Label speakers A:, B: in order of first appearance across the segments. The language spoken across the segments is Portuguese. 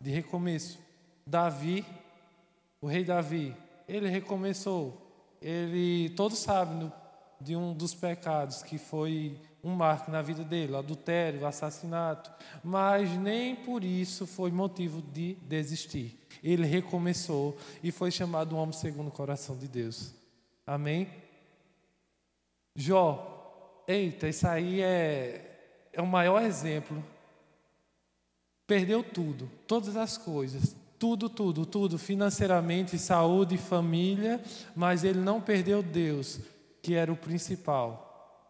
A: de recomeço. Davi, o rei Davi, ele recomeçou. Ele, todos sabem de um dos pecados que foi um marco na vida dele, adultério, assassinato, mas nem por isso foi motivo de desistir. Ele recomeçou e foi chamado um homem segundo o coração de Deus. Amém? Jó, eita, isso aí é, é o maior exemplo. Perdeu tudo, todas as coisas, tudo, tudo, tudo, financeiramente, saúde, família, mas ele não perdeu Deus, que era o principal.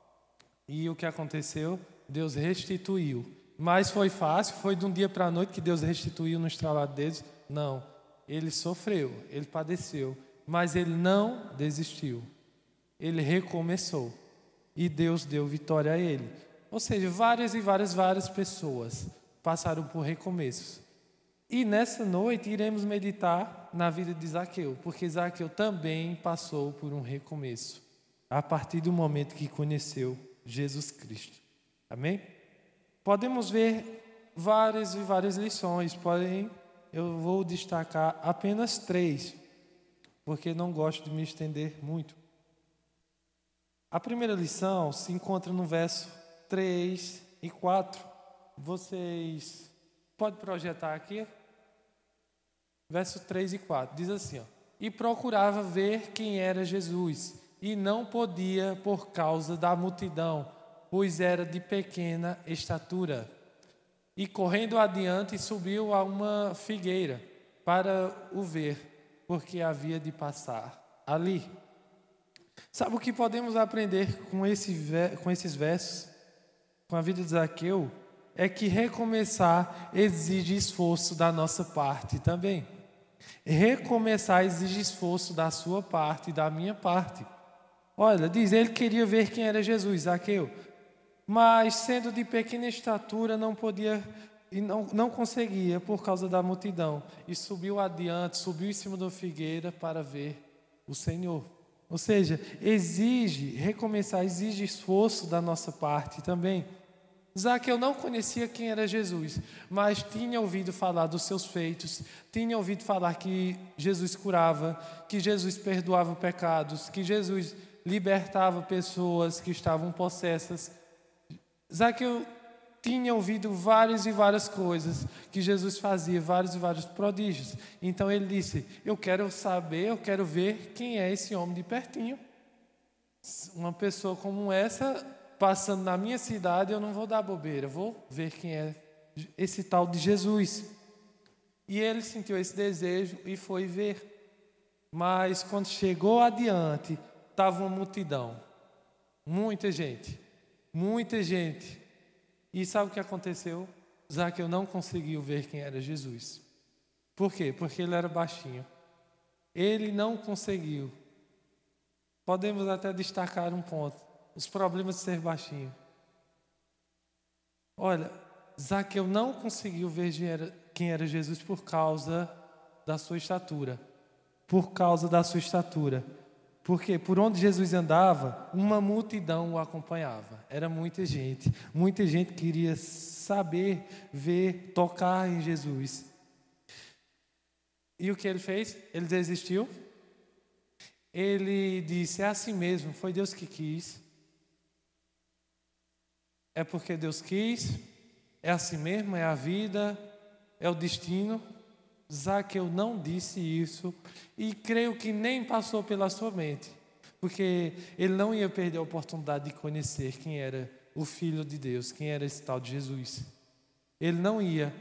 A: E o que aconteceu? Deus restituiu. Mas foi fácil? Foi de um dia para a noite que Deus restituiu no estralado deles? Não. Ele sofreu, ele padeceu, mas ele não desistiu. Ele recomeçou. E Deus deu vitória a ele. Ou seja, várias e várias, várias pessoas passaram por recomeços. E nessa noite iremos meditar na vida de Zaqueu, porque Zaqueu também passou por um recomeço, a partir do momento que conheceu Jesus Cristo. Amém? Podemos ver várias e várias lições, porém eu vou destacar apenas três, porque não gosto de me estender muito. A primeira lição se encontra no verso 3 e 4. Vocês podem projetar aqui? Verso 3 e 4. Diz assim: ó, E procurava ver quem era Jesus e não podia por causa da multidão, pois era de pequena estatura. E correndo adiante, subiu a uma figueira para o ver, porque havia de passar ali. Sabe o que podemos aprender com, esse, com esses versos, com a vida de Zaqueu? É que recomeçar exige esforço da nossa parte também. Recomeçar exige esforço da sua parte e da minha parte. Olha, diz ele queria ver quem era Jesus, Zaqueu. Mas sendo de pequena estatura, não podia e não, não conseguia por causa da multidão. E subiu adiante, subiu em cima da figueira para ver o Senhor. Ou seja, exige, recomeçar, exige esforço da nossa parte também. Zaqueu não conhecia quem era Jesus, mas tinha ouvido falar dos seus feitos, tinha ouvido falar que Jesus curava, que Jesus perdoava pecados, que Jesus libertava pessoas que estavam possessas. Zaqueu tinha ouvido várias e várias coisas que Jesus fazia, vários e vários prodígios. Então ele disse: Eu quero saber, eu quero ver quem é esse homem de pertinho. Uma pessoa como essa passando na minha cidade, eu não vou dar bobeira, vou ver quem é esse tal de Jesus. E ele sentiu esse desejo e foi ver. Mas quando chegou adiante, estava uma multidão. Muita gente. Muita gente. E sabe o que aconteceu? Zaqueu não conseguiu ver quem era Jesus. Por quê? Porque ele era baixinho. Ele não conseguiu. Podemos até destacar um ponto: os problemas de ser baixinho. Olha, Zaqueu não conseguiu ver quem era Jesus por causa da sua estatura. Por causa da sua estatura. Porque por onde Jesus andava, uma multidão o acompanhava. Era muita gente. Muita gente queria saber, ver, tocar em Jesus. E o que ele fez? Ele desistiu. Ele disse: É assim mesmo, foi Deus que quis. É porque Deus quis. É assim mesmo, é a vida, é o destino. Zaqueu não disse isso e creio que nem passou pela sua mente, porque ele não ia perder a oportunidade de conhecer quem era o Filho de Deus, quem era esse tal de Jesus. Ele não ia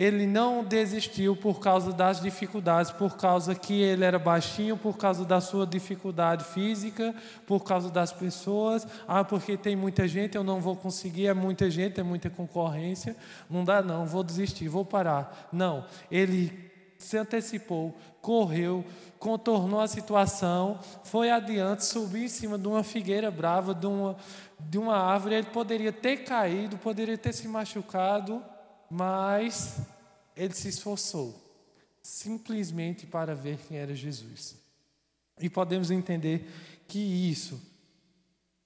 A: ele não desistiu por causa das dificuldades, por causa que ele era baixinho, por causa da sua dificuldade física, por causa das pessoas. Ah, porque tem muita gente, eu não vou conseguir, é muita gente, é muita concorrência. Não dá, não, vou desistir, vou parar. Não, ele se antecipou, correu, contornou a situação, foi adiante, subiu em cima de uma figueira brava, de uma, de uma árvore. Ele poderia ter caído, poderia ter se machucado mas ele se esforçou simplesmente para ver quem era Jesus. E podemos entender que isso,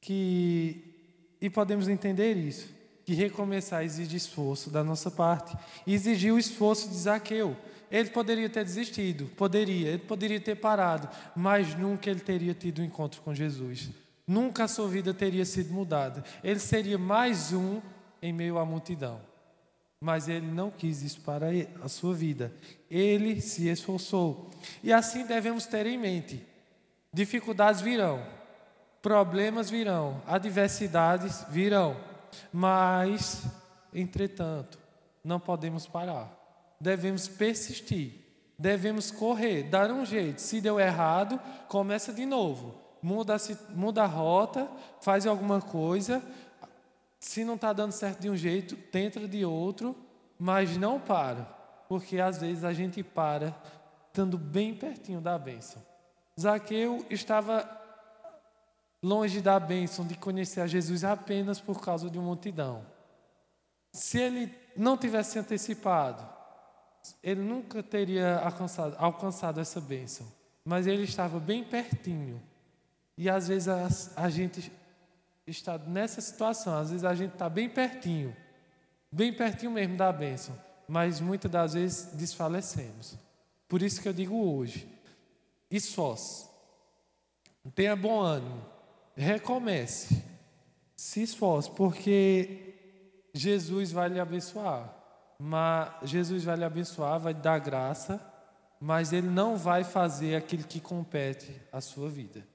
A: que e podemos entender isso, que recomeçar exige esforço da nossa parte. E exigiu o esforço de Zaqueu. Ele poderia ter desistido, poderia, ele poderia ter parado, mas nunca ele teria tido um encontro com Jesus. Nunca a sua vida teria sido mudada. Ele seria mais um em meio à multidão. Mas ele não quis isso para a sua vida. Ele se esforçou. E assim devemos ter em mente: dificuldades virão, problemas virão, adversidades virão. Mas, entretanto, não podemos parar. Devemos persistir. Devemos correr, dar um jeito. Se deu errado, começa de novo. Muda, muda a rota, faz alguma coisa. Se não está dando certo de um jeito, tenta de outro, mas não para. Porque às vezes a gente para estando bem pertinho da bênção. Zaqueu estava longe da bênção de conhecer a Jesus apenas por causa de uma multidão. Se ele não tivesse se antecipado, ele nunca teria alcançado, alcançado essa bênção. Mas ele estava bem pertinho. E às vezes a, a gente está nessa situação, às vezes a gente está bem pertinho, bem pertinho mesmo da bênção, mas muitas das vezes desfalecemos. Por isso que eu digo hoje, esforce, tenha bom ânimo, recomece, se esforce, porque Jesus vai lhe abençoar. Mas Jesus vai lhe abençoar, vai lhe dar graça, mas ele não vai fazer aquilo que compete à sua vida.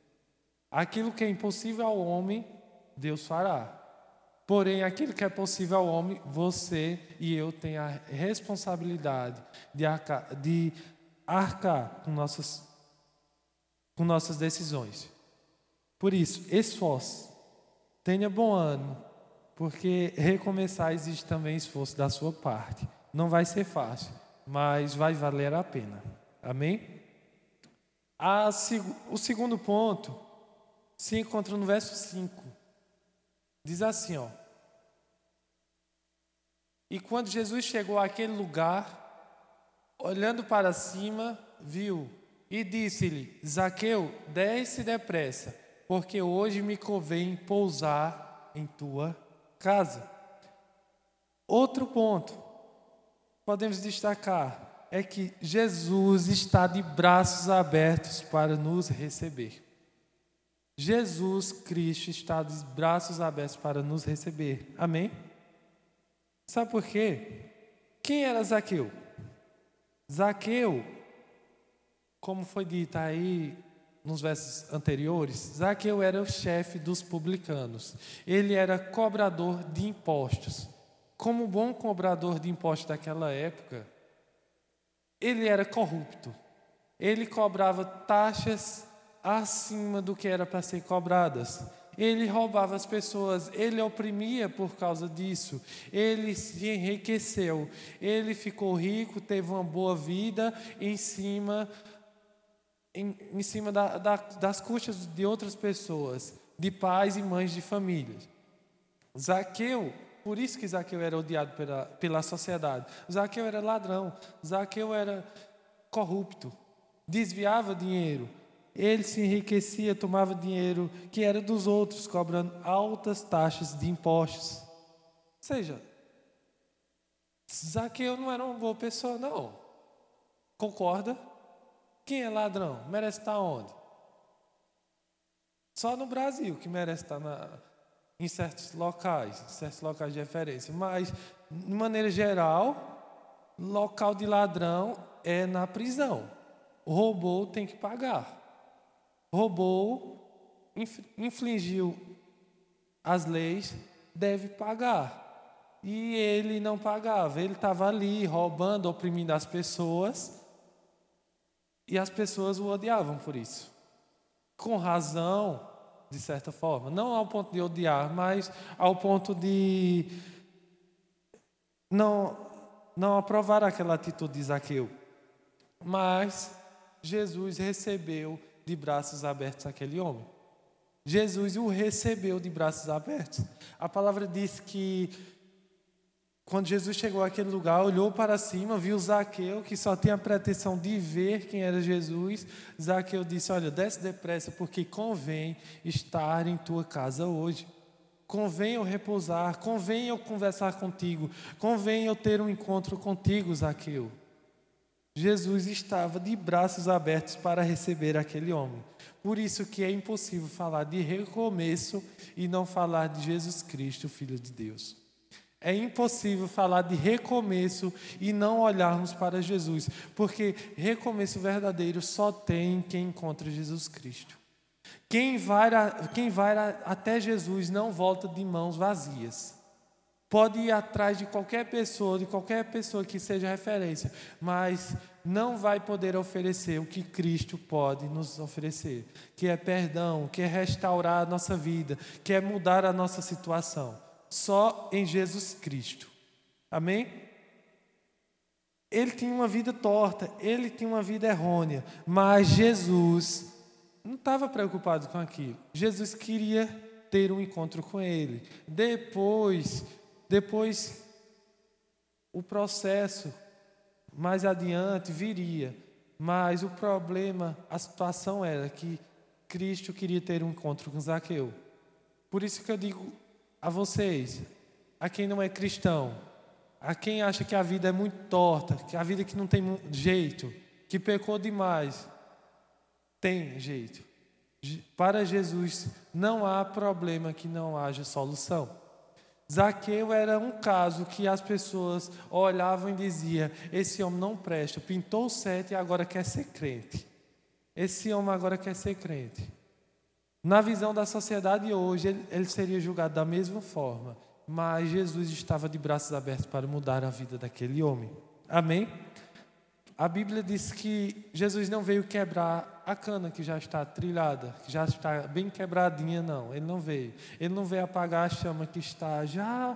A: Aquilo que é impossível ao homem, Deus fará. Porém, aquilo que é possível ao homem, você e eu tem a responsabilidade de arcar, de arcar com, nossas, com nossas decisões. Por isso, esforce, tenha bom ânimo, porque recomeçar exige também esforço da sua parte. Não vai ser fácil, mas vai valer a pena. Amém? A, o segundo ponto se encontra no verso 5. Diz assim, ó. E quando Jesus chegou àquele lugar, olhando para cima, viu e disse-lhe: Zaqueu, desce depressa porque hoje me convém pousar em tua casa. Outro ponto, podemos destacar, é que Jesus está de braços abertos para nos receber. Jesus Cristo está de braços abertos para nos receber. Amém? Sabe por quê? Quem era Zaqueu? Zaqueu, como foi dito aí nos versos anteriores, Zaqueu era o chefe dos publicanos. Ele era cobrador de impostos. Como bom cobrador de impostos daquela época, ele era corrupto. Ele cobrava taxas acima do que era para ser cobradas. Ele roubava as pessoas, ele oprimia por causa disso. Ele se enriqueceu, ele ficou rico, teve uma boa vida em cima em, em cima da, da, das custas de outras pessoas, de pais e mães de famílias. Zaqueu, por isso que Zaqueu era odiado pela, pela sociedade. Zaqueu era ladrão, Zaqueu era corrupto, desviava dinheiro. Ele se enriquecia, tomava dinheiro que era dos outros, cobrando altas taxas de impostos. Ou seja, Zaqueu não era uma boa pessoa, não. Concorda? Quem é ladrão? Merece estar onde? Só no Brasil que merece estar na, em certos locais, em certos locais de referência. Mas, de maneira geral, local de ladrão é na prisão. Roubou, tem que pagar. Roubou, infligiu as leis, deve pagar. E ele não pagava, ele estava ali roubando, oprimindo as pessoas e as pessoas o odiavam por isso. Com razão, de certa forma. Não ao ponto de odiar, mas ao ponto de não, não aprovar aquela atitude de Zaqueu. Mas Jesus recebeu de braços abertos aquele homem. Jesus o recebeu de braços abertos. A palavra diz que quando Jesus chegou àquele lugar, olhou para cima, viu Zaqueu, que só tinha a pretensão de ver quem era Jesus. Zaqueu disse: Olha, desce depressa, porque convém estar em tua casa hoje. convém eu repousar, convém eu conversar contigo, convém eu ter um encontro contigo, Zaqueu. Jesus estava de braços abertos para receber aquele homem. Por isso que é impossível falar de recomeço e não falar de Jesus Cristo, Filho de Deus. É impossível falar de recomeço e não olharmos para Jesus, porque recomeço verdadeiro só tem quem encontra Jesus Cristo. Quem vai, quem vai até Jesus não volta de mãos vazias. Pode ir atrás de qualquer pessoa, de qualquer pessoa que seja referência, mas não vai poder oferecer o que Cristo pode nos oferecer, que é perdão, que é restaurar a nossa vida, que é mudar a nossa situação. Só em Jesus Cristo. Amém? Ele tinha uma vida torta, ele tinha uma vida errônea, mas Jesus não estava preocupado com aquilo. Jesus queria ter um encontro com ele. Depois, depois o processo mais adiante viria, mas o problema, a situação era que Cristo queria ter um encontro com Zaqueu. Por isso que eu digo a vocês, a quem não é cristão, a quem acha que a vida é muito torta, que a vida que não tem jeito, que pecou demais, tem jeito. Para Jesus não há problema que não haja solução. Zaqueu era um caso que as pessoas olhavam e diziam: esse homem não presta, pintou sete e agora quer ser crente. Esse homem agora quer ser crente. Na visão da sociedade hoje, ele, ele seria julgado da mesma forma, mas Jesus estava de braços abertos para mudar a vida daquele homem. Amém? A Bíblia diz que Jesus não veio quebrar a cana que já está trilhada, que já está bem quebradinha, não. Ele não veio. Ele não veio apagar a chama que está já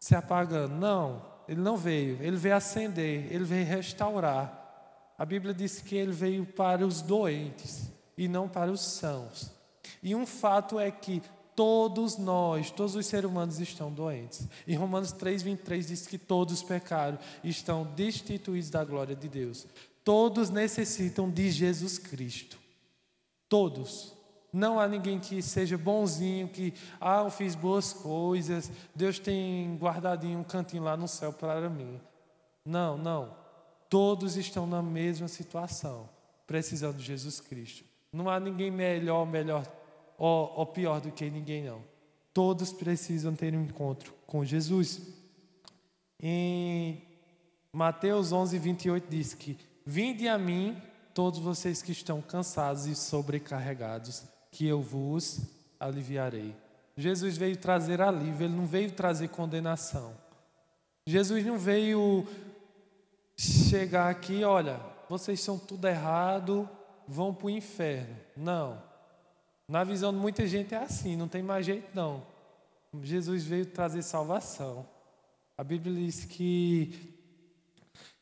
A: se apagando. Não, ele não veio. Ele veio acender, ele veio restaurar. A Bíblia diz que ele veio para os doentes e não para os sãos. E um fato é que todos nós, todos os seres humanos estão doentes. Em Romanos 3:23 diz que todos pecaram e estão destituídos da glória de Deus. Todos necessitam de Jesus Cristo. Todos. Não há ninguém que seja bonzinho, que, ah, eu fiz boas coisas, Deus tem guardadinho um cantinho lá no céu para mim. Não, não. Todos estão na mesma situação, precisando de Jesus Cristo. Não há ninguém melhor, melhor ou, ou pior do que ninguém, não. Todos precisam ter um encontro com Jesus. Em Mateus 11, 28 diz que: Vinde a mim, todos vocês que estão cansados e sobrecarregados, que eu vos aliviarei. Jesus veio trazer alívio, ele não veio trazer condenação. Jesus não veio chegar aqui, olha, vocês são tudo errado, vão para o inferno. Não. Na visão de muita gente é assim, não tem mais jeito não. Jesus veio trazer salvação. A Bíblia diz que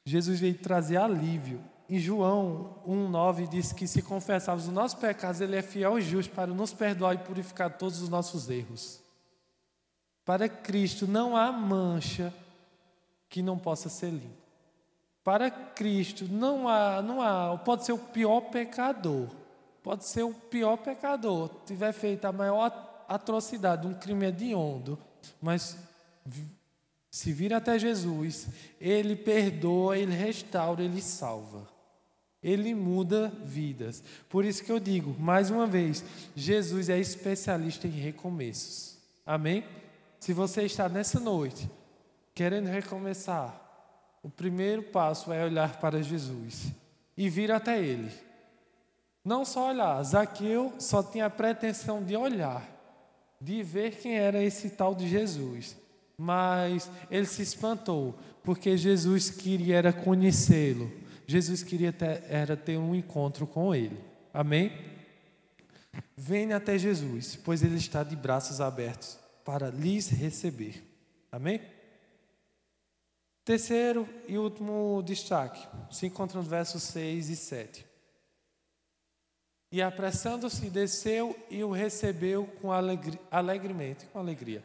A: Jesus veio trazer alívio. Em João 1,9 diz que se confessarmos os nossos pecados, Ele é fiel e justo para nos perdoar e purificar todos os nossos erros. Para Cristo não há mancha que não possa ser limpa. Para Cristo não há, não há, pode ser o pior pecador, Pode ser o pior pecador, tiver feito a maior atrocidade, um crime hediondo, mas se vir até Jesus, ele perdoa, ele restaura, ele salva. Ele muda vidas. Por isso que eu digo, mais uma vez, Jesus é especialista em recomeços. Amém? Se você está nessa noite querendo recomeçar, o primeiro passo é olhar para Jesus e vir até Ele. Não só olhar, Zaqueu só tinha a pretensão de olhar, de ver quem era esse tal de Jesus. Mas ele se espantou, porque Jesus queria era conhecê-lo. Jesus queria ter, era ter um encontro com ele. Amém? Venha até Jesus, pois ele está de braços abertos para lhes receber. Amém? Terceiro e último destaque se encontra nos versos 6 e 7. E apressando-se, desceu e o recebeu com alegre, alegremente, com alegria.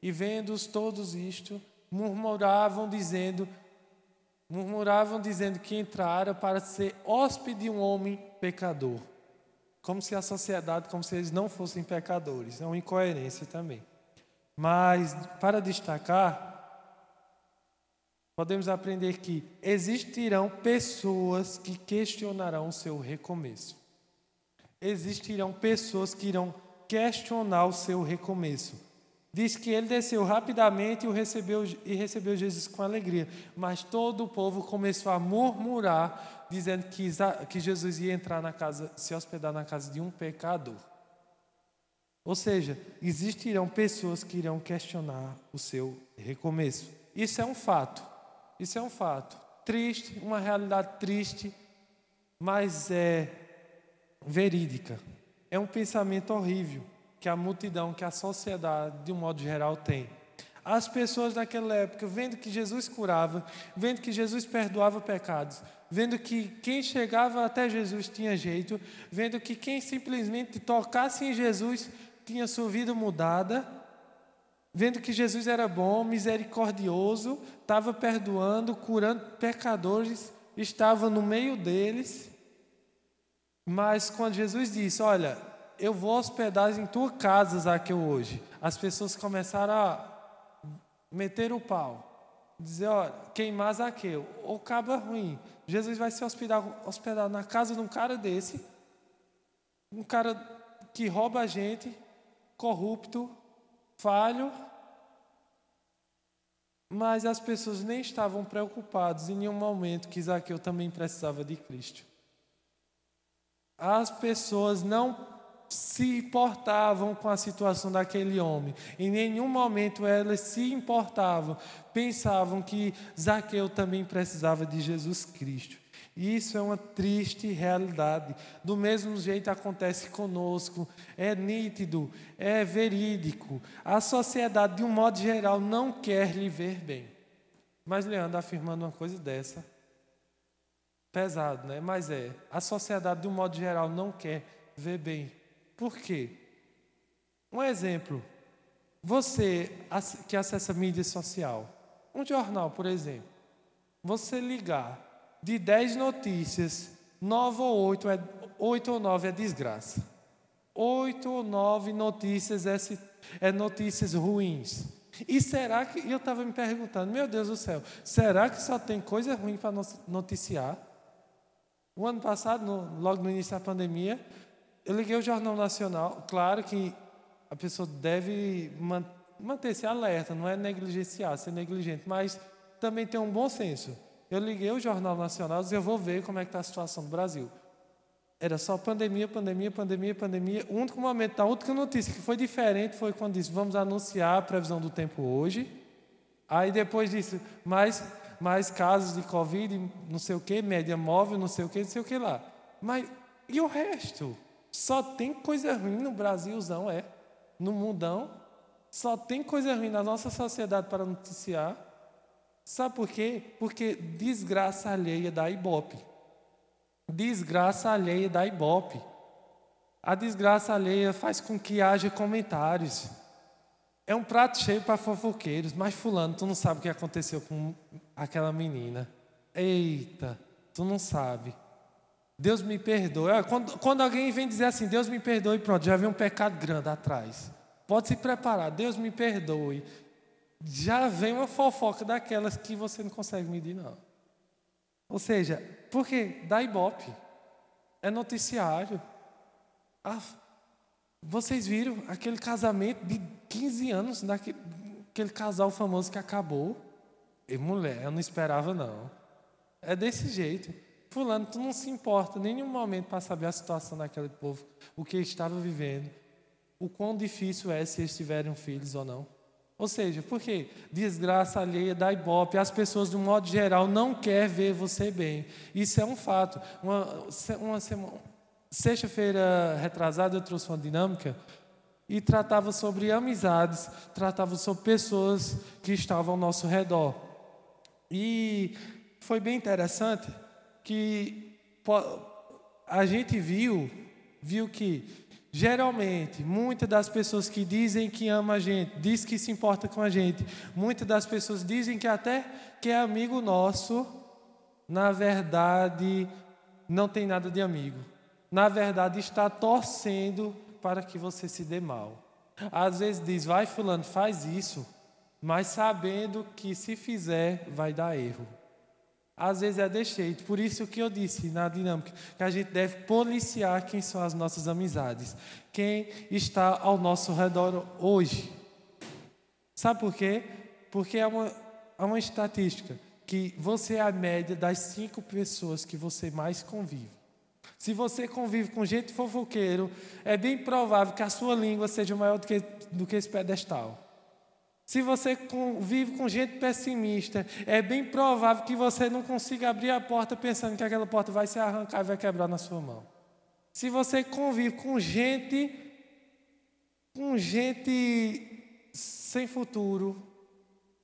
A: E vendo-os todos isto, murmuravam dizendo, murmuravam dizendo que entrara para ser hóspede de um homem pecador. Como se a sociedade, como se eles não fossem pecadores. É uma incoerência também. Mas, para destacar, podemos aprender que existirão pessoas que questionarão o seu recomeço. Existirão pessoas que irão questionar o seu recomeço. Diz que ele desceu rapidamente e, recebeu, e recebeu Jesus com alegria. Mas todo o povo começou a murmurar, dizendo que, que Jesus ia entrar na casa, se hospedar na casa de um pecador. Ou seja, existirão pessoas que irão questionar o seu recomeço. Isso é um fato. Isso é um fato. Triste, uma realidade triste, mas é verídica. É um pensamento horrível que a multidão, que a sociedade, de um modo geral, tem. As pessoas daquela época, vendo que Jesus curava, vendo que Jesus perdoava pecados, vendo que quem chegava até Jesus tinha jeito, vendo que quem simplesmente tocasse em Jesus tinha sua vida mudada, vendo que Jesus era bom, misericordioso, estava perdoando, curando pecadores, estava no meio deles. Mas quando Jesus disse: Olha, eu vou hospedar em tua casa, Zaqueu, hoje. As pessoas começaram a meter o pau. Dizer, olha, queimar Zaqueu. O cabo é ruim. Jesus vai se hospedar, hospedar na casa de um cara desse. Um cara que rouba a gente, corrupto, falho. Mas as pessoas nem estavam preocupadas em nenhum momento que Zaqueu também precisava de Cristo. As pessoas não se importavam com a situação daquele homem. Em nenhum momento elas se importavam, pensavam que Zaqueu também precisava de Jesus Cristo. E isso é uma triste realidade. Do mesmo jeito acontece conosco, é nítido, é verídico. A sociedade, de um modo geral, não quer lhe ver bem. Mas Leandro afirmando uma coisa dessa, pesado, né? Mas é, a sociedade, de um modo geral, não quer ver bem por quê? Um exemplo. Você que acessa mídia social, um jornal, por exemplo, você ligar de 10 notícias, 9 ou 8, é, 8 ou 9 é desgraça. 8 ou 9 notícias é, é notícias ruins. E será que. Eu estava me perguntando, meu Deus do céu, será que só tem coisa ruim para noticiar? O ano passado, no, logo no início da pandemia, eu liguei o Jornal Nacional, claro que a pessoa deve manter-se alerta, não é negligenciar, ser negligente, mas também ter um bom senso. Eu liguei o Jornal Nacional e disse, eu vou ver como é que está a situação do Brasil. Era só pandemia, pandemia, pandemia, pandemia. O único momento, a única notícia que foi diferente foi quando disse, vamos anunciar a previsão do tempo hoje. Aí depois disse, mais, mais casos de Covid, não sei o que, média móvel, não sei o que, não sei o que lá. Mas e o resto? Só tem coisa ruim no Brasilzão, é. No mundão. Só tem coisa ruim na nossa sociedade para noticiar. Sabe por quê? Porque desgraça alheia da Ibope. Desgraça alheia da Ibope. A desgraça alheia faz com que haja comentários. É um prato cheio para fofoqueiros, mas fulano, tu não sabe o que aconteceu com aquela menina. Eita, tu não sabe. Deus me perdoe. Quando, quando alguém vem dizer assim, Deus me perdoe, pronto, já vem um pecado grande atrás. Pode se preparar, Deus me perdoe. Já vem uma fofoca daquelas que você não consegue medir, não. Ou seja, por quê? Dá ibope. É noticiário. Ah, vocês viram aquele casamento de 15 anos, daquele, aquele casal famoso que acabou? E mulher, eu não esperava, não. É desse jeito. Fulano, tu não se importa em nenhum momento para saber a situação daquele povo, o que estava vivendo, o quão difícil é se eles tiverem filhos ou não. Ou seja, porque desgraça alheia da ibope, as pessoas, de um modo geral, não querem ver você bem. Isso é um fato. Uma, uma sexta-feira retrasada, eu trouxe uma dinâmica e tratava sobre amizades, tratava sobre pessoas que estavam ao nosso redor. E foi bem interessante que a gente viu, viu que geralmente muitas das pessoas que dizem que ama a gente, diz que se importa com a gente, muitas das pessoas dizem que até que é amigo nosso, na verdade não tem nada de amigo. Na verdade está torcendo para que você se dê mal. Às vezes diz, vai fulano, faz isso, mas sabendo que se fizer vai dar erro. Às vezes é desse jeito. Por isso que eu disse na dinâmica que a gente deve policiar quem são as nossas amizades, quem está ao nosso redor hoje. Sabe por quê? Porque é uma, é uma estatística que você é a média das cinco pessoas que você mais convive. Se você convive com gente fofoqueiro, é bem provável que a sua língua seja maior do que, do que esse pedestal. Se você convive com gente pessimista, é bem provável que você não consiga abrir a porta pensando que aquela porta vai se arrancar e vai quebrar na sua mão. Se você convive com gente com gente sem futuro,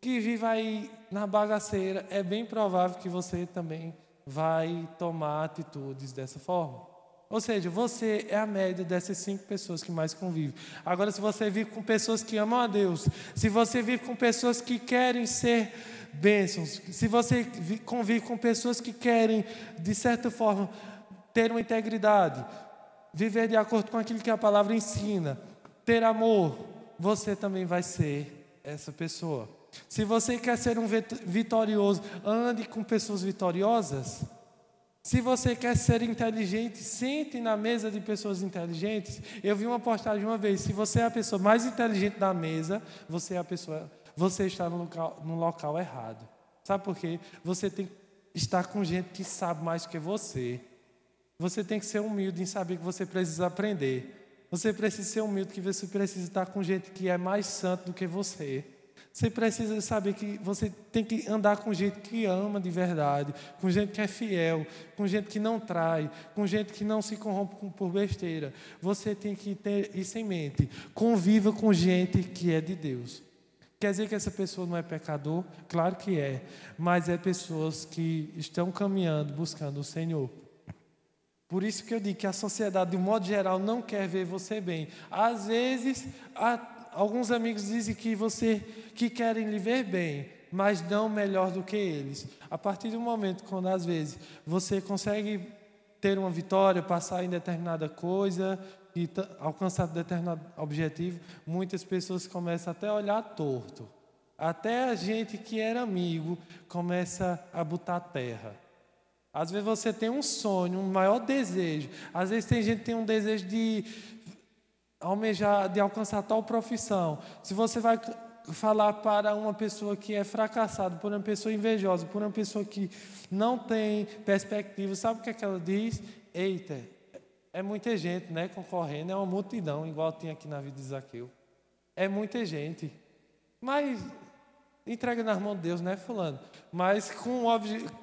A: que vive aí na bagaceira, é bem provável que você também vai tomar atitudes dessa forma. Ou seja, você é a média dessas cinco pessoas que mais convivem. Agora, se você vive com pessoas que amam a Deus, se você vive com pessoas que querem ser bênçãos, se você convive com pessoas que querem, de certa forma, ter uma integridade, viver de acordo com aquilo que a palavra ensina, ter amor, você também vai ser essa pessoa. Se você quer ser um vitorioso, ande com pessoas vitoriosas. Se você quer ser inteligente, sente na mesa de pessoas inteligentes. Eu vi uma postagem uma vez: se você é a pessoa mais inteligente da mesa, você é a pessoa, você está no local, no local errado. Sabe por quê? Você tem que estar com gente que sabe mais que você. Você tem que ser humilde em saber que você precisa aprender. Você precisa ser humilde que você precisa estar com gente que é mais santo do que você. Você precisa saber que você tem que andar com gente que ama de verdade, com gente que é fiel, com gente que não trai, com gente que não se corrompe por besteira. Você tem que ter isso em mente. Conviva com gente que é de Deus. Quer dizer que essa pessoa não é pecador? Claro que é, mas é pessoas que estão caminhando, buscando o Senhor. Por isso que eu digo que a sociedade, de um modo geral, não quer ver você bem. Às vezes, a alguns amigos dizem que você que querem lhe ver bem, mas não melhor do que eles. A partir do momento quando às vezes você consegue ter uma vitória, passar em determinada coisa e alcançar determinado objetivo, muitas pessoas começam até a olhar torto. Até a gente que era amigo começa a botar terra. Às vezes você tem um sonho, um maior desejo. Às vezes tem gente que tem um desejo de almejar de alcançar tal profissão, se você vai falar para uma pessoa que é fracassada, por uma pessoa invejosa, por uma pessoa que não tem perspectiva, sabe o que, é que ela diz? Eita, é muita gente né, concorrendo, é uma multidão, igual tinha aqui na vida de Zaqueu. É muita gente. Mas entrega nas mãos de Deus, né, fulano? Mas com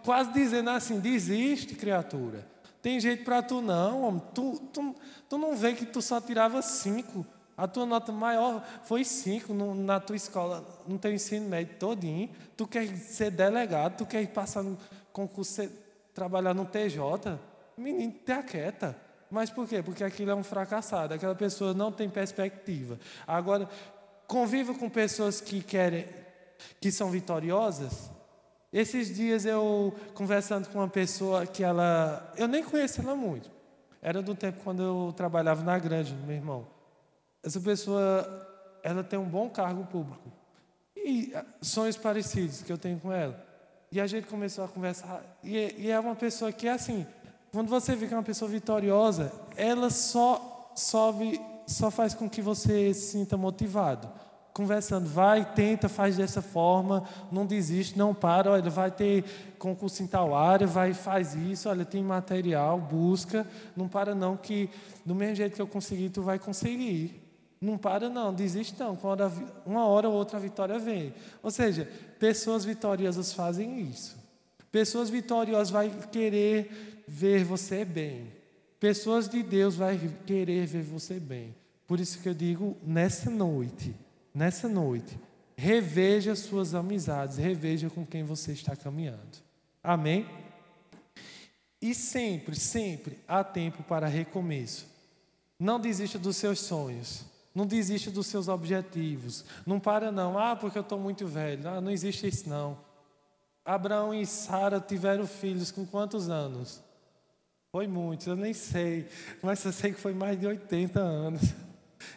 A: quase dizendo assim, desiste, criatura. Tem jeito para tu não, homem. Tu, tu, tu não vê que tu só tirava cinco. A tua nota maior foi cinco no, na tua escola, no teu ensino médio todinho. Tu quer ser delegado, tu quer passar no concurso, trabalhar no TJ. Menino, te aquieta. Mas por quê? Porque aquilo é um fracassado. Aquela pessoa não tem perspectiva. Agora, conviva com pessoas que querem, que são vitoriosas, esses dias eu conversando com uma pessoa que ela. Eu nem conheço ela muito. Era do tempo quando eu trabalhava na grande, meu irmão. Essa pessoa, ela tem um bom cargo público. E ah, sonhos parecidos que eu tenho com ela. E a gente começou a conversar. E, e é uma pessoa que é assim. Quando você vê que é uma pessoa vitoriosa, ela só sobe, só faz com que você se sinta motivado conversando, vai, tenta, faz dessa forma, não desiste, não para, olha, vai ter concurso em tal área, vai, faz isso, olha, tem material, busca, não para não, que do mesmo jeito que eu consegui, tu vai conseguir. Não para não, desiste não, uma hora ou outra a vitória vem. Ou seja, pessoas vitoriosas fazem isso. Pessoas vitoriosas vão querer ver você bem. Pessoas de Deus vão querer ver você bem. Por isso que eu digo, nessa noite, nessa noite, reveja suas amizades, reveja com quem você está caminhando. Amém? E sempre, sempre há tempo para recomeço. Não desista dos seus sonhos. Não desista dos seus objetivos. Não para não. Ah, porque eu estou muito velho. Ah, não existe isso não. Abraão e Sara tiveram filhos com quantos anos? Foi muitos, eu nem sei. Mas eu sei que foi mais de 80 anos.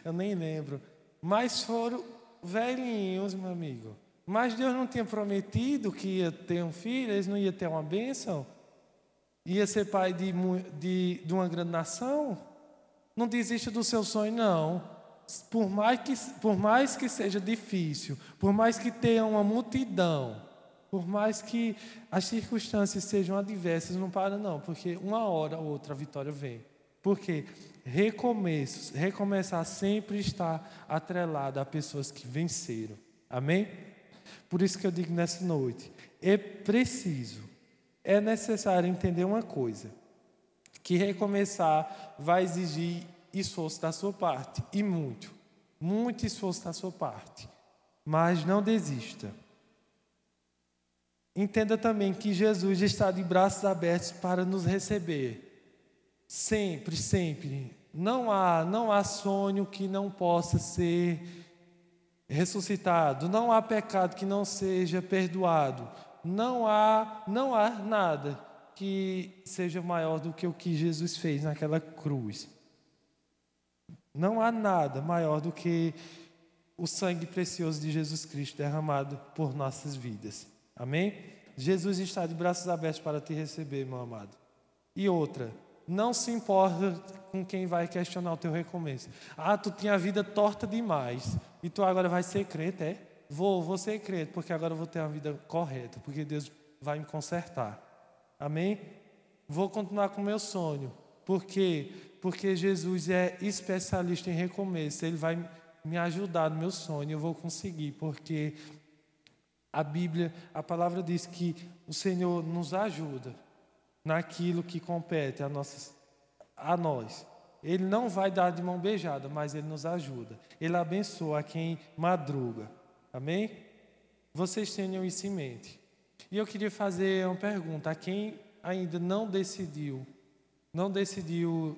A: Eu nem lembro. Mas foram velhinhos, meu amigo. Mas Deus não tinha prometido que ia ter um filho, eles não iam ter uma bênção, ia ser pai de, de, de uma grande nação. Não desista do seu sonho, não. Por mais, que, por mais que seja difícil, por mais que tenha uma multidão, por mais que as circunstâncias sejam adversas, não para não, porque uma hora ou outra a vitória vem. Porque recomeços, recomeçar sempre está atrelado a pessoas que venceram. Amém? Por isso que eu digo nessa noite, é preciso, é necessário entender uma coisa, que recomeçar vai exigir esforço da sua parte, e muito, muito esforço da sua parte. Mas não desista. Entenda também que Jesus está de braços abertos para nos receber. Sempre, sempre. Não há, não há sonho que não possa ser ressuscitado, não há pecado que não seja perdoado. Não há, não há nada que seja maior do que o que Jesus fez naquela cruz. Não há nada maior do que o sangue precioso de Jesus Cristo derramado por nossas vidas. Amém? Jesus está de braços abertos para te receber, meu amado. E outra, não se importa com quem vai questionar o teu recomeço. Ah, tu tinha a vida torta demais e tu agora vai ser crente, é? Vou, vou ser crente, porque agora eu vou ter uma vida correta, porque Deus vai me consertar. Amém? Vou continuar com o meu sonho. Por quê? Porque Jesus é especialista em recomeço. Ele vai me ajudar no meu sonho, eu vou conseguir, porque a Bíblia, a palavra diz que o Senhor nos ajuda naquilo que compete a, nossas, a nós. Ele não vai dar de mão beijada, mas ele nos ajuda. Ele abençoa quem madruga. Amém? Vocês tenham isso em mente. E eu queria fazer uma pergunta a quem ainda não decidiu, não decidiu